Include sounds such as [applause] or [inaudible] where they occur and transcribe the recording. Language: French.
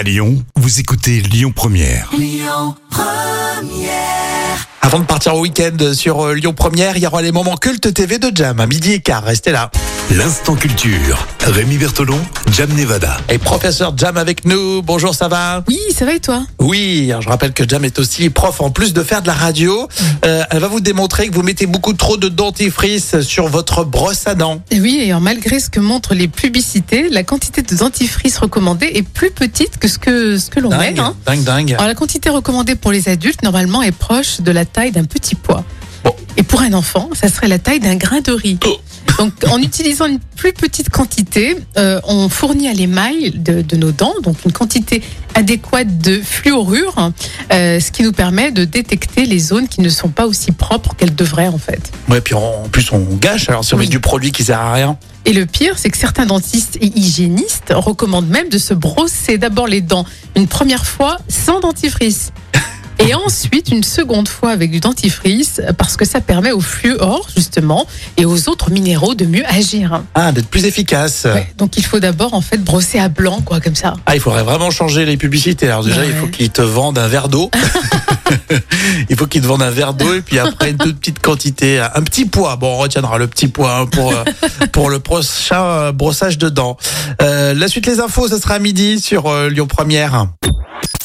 À Lyon, vous écoutez Lyon Première. Avant de partir au week-end sur euh, Lyon Première, il y aura les moments cultes TV de Jam à midi et quart. Restez là. L'instant culture. Rémi Bertolon, Jam Nevada. Et professeur Jam avec nous. Bonjour, ça va? Oui, ça va et toi? Oui, alors je rappelle que Jam est aussi prof en plus de faire de la radio. Euh, elle va vous démontrer que vous mettez beaucoup trop de dentifrice sur votre brosse à dents. Et Oui, et alors, malgré ce que montrent les publicités, la quantité de dentifrice recommandée est plus petite que ce que, ce que l'on met. Dingue, hein. dingue, dingue. Alors, la quantité recommandée pour les adultes, normalement, est proche de la taille d'un petit pois. Bon. Et pour un enfant, ça serait la taille d'un grain de riz. Oh. Donc, en utilisant une plus petite quantité, euh, on fournit à l'émail de, de nos dents donc une quantité adéquate de fluorure, euh, ce qui nous permet de détecter les zones qui ne sont pas aussi propres qu'elles devraient en fait. Ouais, puis en plus on gâche. Alors si on Oui. met du produit qui sert à rien. Et le pire, c'est que certains dentistes et hygiénistes recommandent même de se brosser d'abord les dents une première fois sans dentifrice. Et ensuite une seconde fois avec du dentifrice parce que ça permet au fluor justement et aux autres minéraux de mieux agir. Ah, d'être plus efficace. Ouais, donc il faut d'abord en fait brosser à blanc quoi comme ça. Ah, il faudrait vraiment changer les publicités. Alors déjà, Ouais. il faut qu'ils te vendent un verre d'eau. [laughs] il faut qu'ils te vendent un verre d'eau et puis après une toute petite quantité, un petit poids. Bon, on retiendra le petit poids hein, pour euh, pour le prochain euh, brossage de dents. Euh, la suite les infos, ce sera à midi sur euh, Lyon Première.